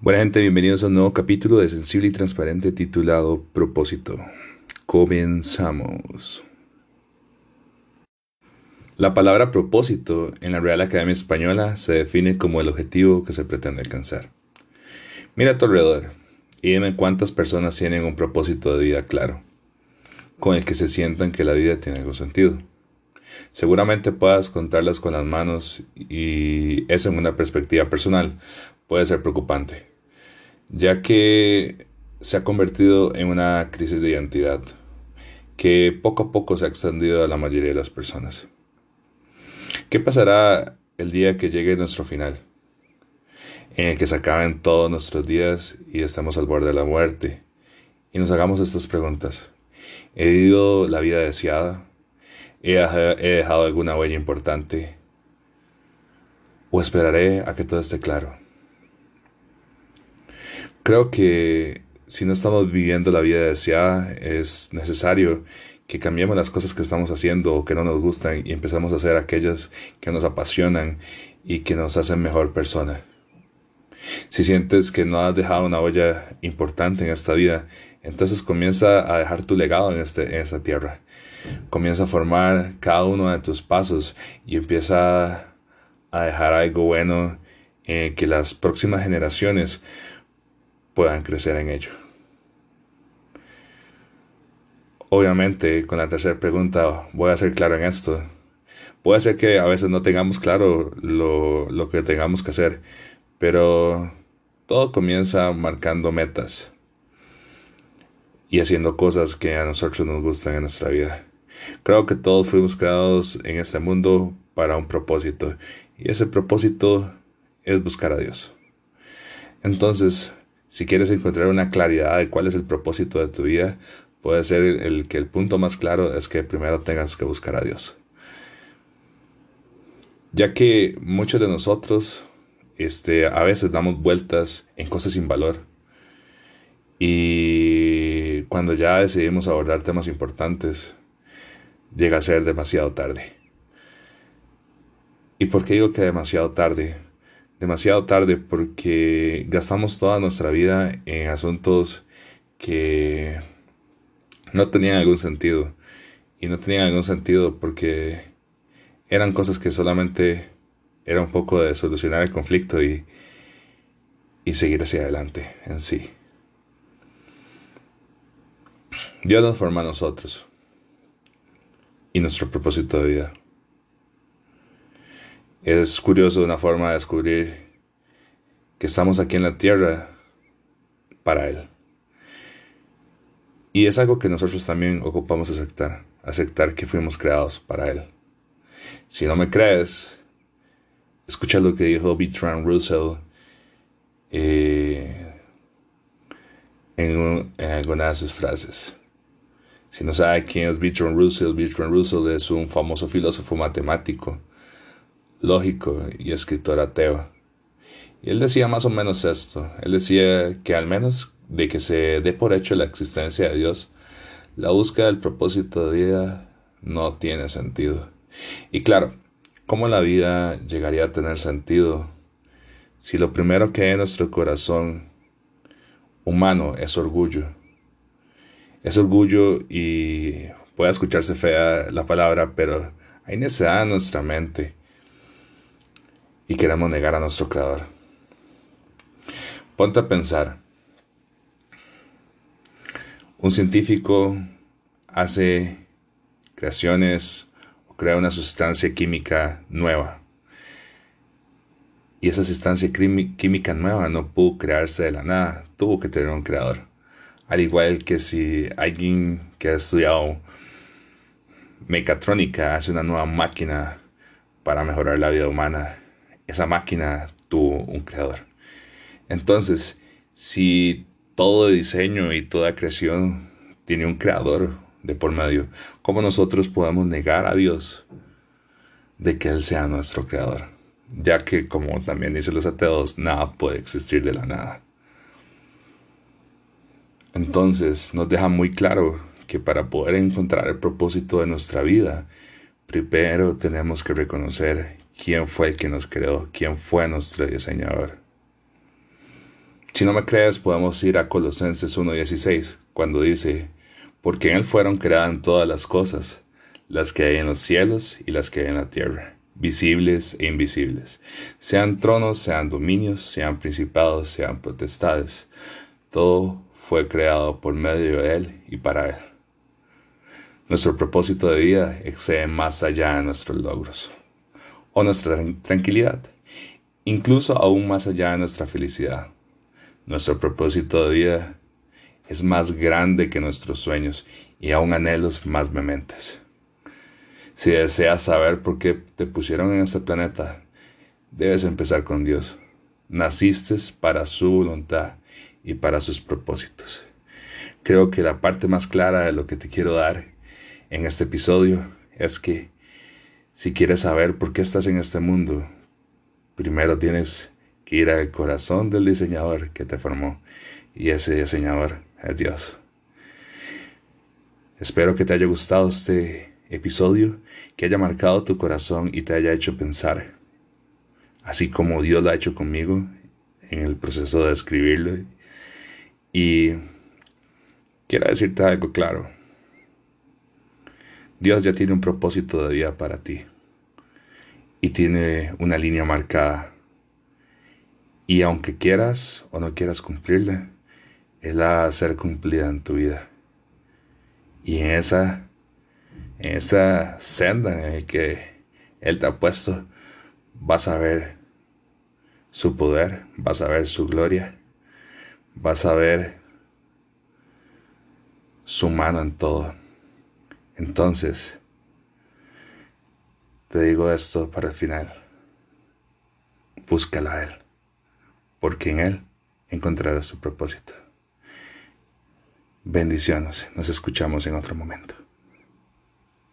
Buena gente, bienvenidos a un nuevo capítulo de Sensible y Transparente titulado Propósito. Comenzamos. La palabra propósito en la Real Academia Española se define como el objetivo que se pretende alcanzar. Mira a tu alrededor y dime cuántas personas tienen un propósito de vida claro, con el que se sientan que la vida tiene algún sentido. Seguramente puedas contarlas con las manos y eso en una perspectiva personal puede ser preocupante ya que se ha convertido en una crisis de identidad que poco a poco se ha extendido a la mayoría de las personas. ¿Qué pasará el día que llegue nuestro final? En el que se acaben todos nuestros días y estemos al borde de la muerte y nos hagamos estas preguntas. ¿He vivido la vida deseada? ¿He dejado alguna huella importante? ¿O esperaré a que todo esté claro? Creo que si no estamos viviendo la vida deseada, es necesario que cambiemos las cosas que estamos haciendo o que no nos gustan y empezamos a hacer aquellas que nos apasionan y que nos hacen mejor persona. Si sientes que no has dejado una huella importante en esta vida, entonces comienza a dejar tu legado en, este, en esta tierra. Comienza a formar cada uno de tus pasos y empieza a dejar algo bueno en que las próximas generaciones puedan crecer en ello. Obviamente, con la tercera pregunta voy a ser claro en esto. Puede ser que a veces no tengamos claro lo, lo que tengamos que hacer, pero todo comienza marcando metas y haciendo cosas que a nosotros nos gustan en nuestra vida. Creo que todos fuimos creados en este mundo para un propósito y ese propósito es buscar a Dios. Entonces, si quieres encontrar una claridad de cuál es el propósito de tu vida, puede ser el, que el punto más claro es que primero tengas que buscar a Dios. Ya que muchos de nosotros este, a veces damos vueltas en cosas sin valor. Y cuando ya decidimos abordar temas importantes, llega a ser demasiado tarde. ¿Y por qué digo que demasiado tarde? demasiado tarde porque gastamos toda nuestra vida en asuntos que no tenían algún sentido. Y no tenían algún sentido porque eran cosas que solamente era un poco de solucionar el conflicto y, y seguir hacia adelante en sí. Dios nos forma a nosotros y nuestro propósito de vida. Es curioso una forma de descubrir que estamos aquí en la tierra para Él. Y es algo que nosotros también ocupamos aceptar, aceptar que fuimos creados para Él. Si no me crees, escucha lo que dijo Bertrand Russell eh, en, en algunas de sus frases. Si no sabe quién es Bertrand Russell, Bertrand Russell es un famoso filósofo matemático lógico y escritor ateo. Y él decía más o menos esto. Él decía que al menos de que se dé por hecho la existencia de Dios, la búsqueda del propósito de vida no tiene sentido. Y claro, ¿cómo la vida llegaría a tener sentido si lo primero que hay en nuestro corazón humano es orgullo? Es orgullo y puede escucharse fea la palabra, pero hay necedad en nuestra mente y queremos negar a nuestro Creador. Ponte a pensar. Un científico hace creaciones o crea una sustancia química nueva. Y esa sustancia química nueva no pudo crearse de la nada, tuvo que tener un creador. Al igual que si alguien que ha estudiado mecatrónica hace una nueva máquina para mejorar la vida humana, esa máquina tuvo un creador. Entonces, si todo diseño y toda creación tiene un creador de por medio, ¿cómo nosotros podemos negar a Dios de que Él sea nuestro creador? Ya que, como también dicen los ateos, nada puede existir de la nada. Entonces nos deja muy claro que para poder encontrar el propósito de nuestra vida, primero tenemos que reconocer quién fue el que nos creó, quién fue nuestro diseñador. Si no me crees, podemos ir a Colosenses 1.16, cuando dice, porque en Él fueron creadas todas las cosas, las que hay en los cielos y las que hay en la tierra, visibles e invisibles, sean tronos, sean dominios, sean principados, sean potestades. Todo fue creado por medio de Él y para Él. Nuestro propósito de vida excede más allá de nuestros logros o nuestra tranquilidad, incluso aún más allá de nuestra felicidad. Nuestro propósito de vida es más grande que nuestros sueños y aún anhelos más mementes. Si deseas saber por qué te pusieron en este planeta, debes empezar con Dios. Naciste para su voluntad y para sus propósitos. Creo que la parte más clara de lo que te quiero dar en este episodio es que si quieres saber por qué estás en este mundo, primero tienes que ir al corazón del diseñador que te formó y ese diseñador es Dios. Espero que te haya gustado este episodio, que haya marcado tu corazón y te haya hecho pensar, así como Dios lo ha hecho conmigo en el proceso de escribirlo. Y quiero decirte algo claro. Dios ya tiene un propósito de vida para ti y tiene una línea marcada. Y aunque quieras o no quieras cumplirla, Él la va a ser cumplida en tu vida. Y en esa, en esa senda en la que Él te ha puesto, vas a ver su poder, vas a ver su gloria, vas a ver su mano en todo. Entonces, te digo esto para el final. Búscala a Él, porque en Él encontrarás tu propósito. Bendiciones, nos escuchamos en otro momento.